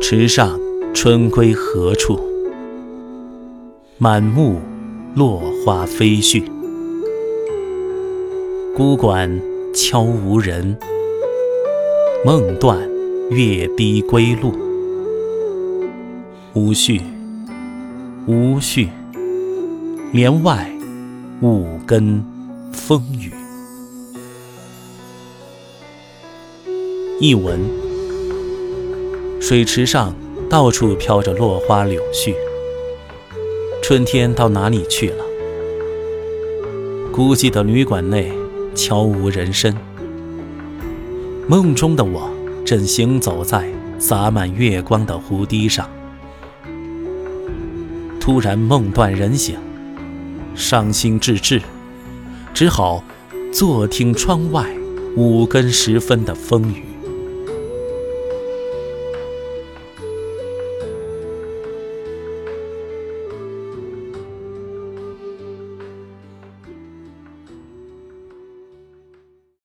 池上春归何处？满目落花飞絮。孤馆悄无人，梦断月逼归路。无绪，无绪，帘外五更风雨。译文：水池上到处飘着落花柳絮，春天到哪里去了？孤寂的旅馆内悄无人声，梦中的我正行走在洒满月光的湖堤上。突然梦断人醒，伤心至至，只好坐听窗外五更时分的风雨。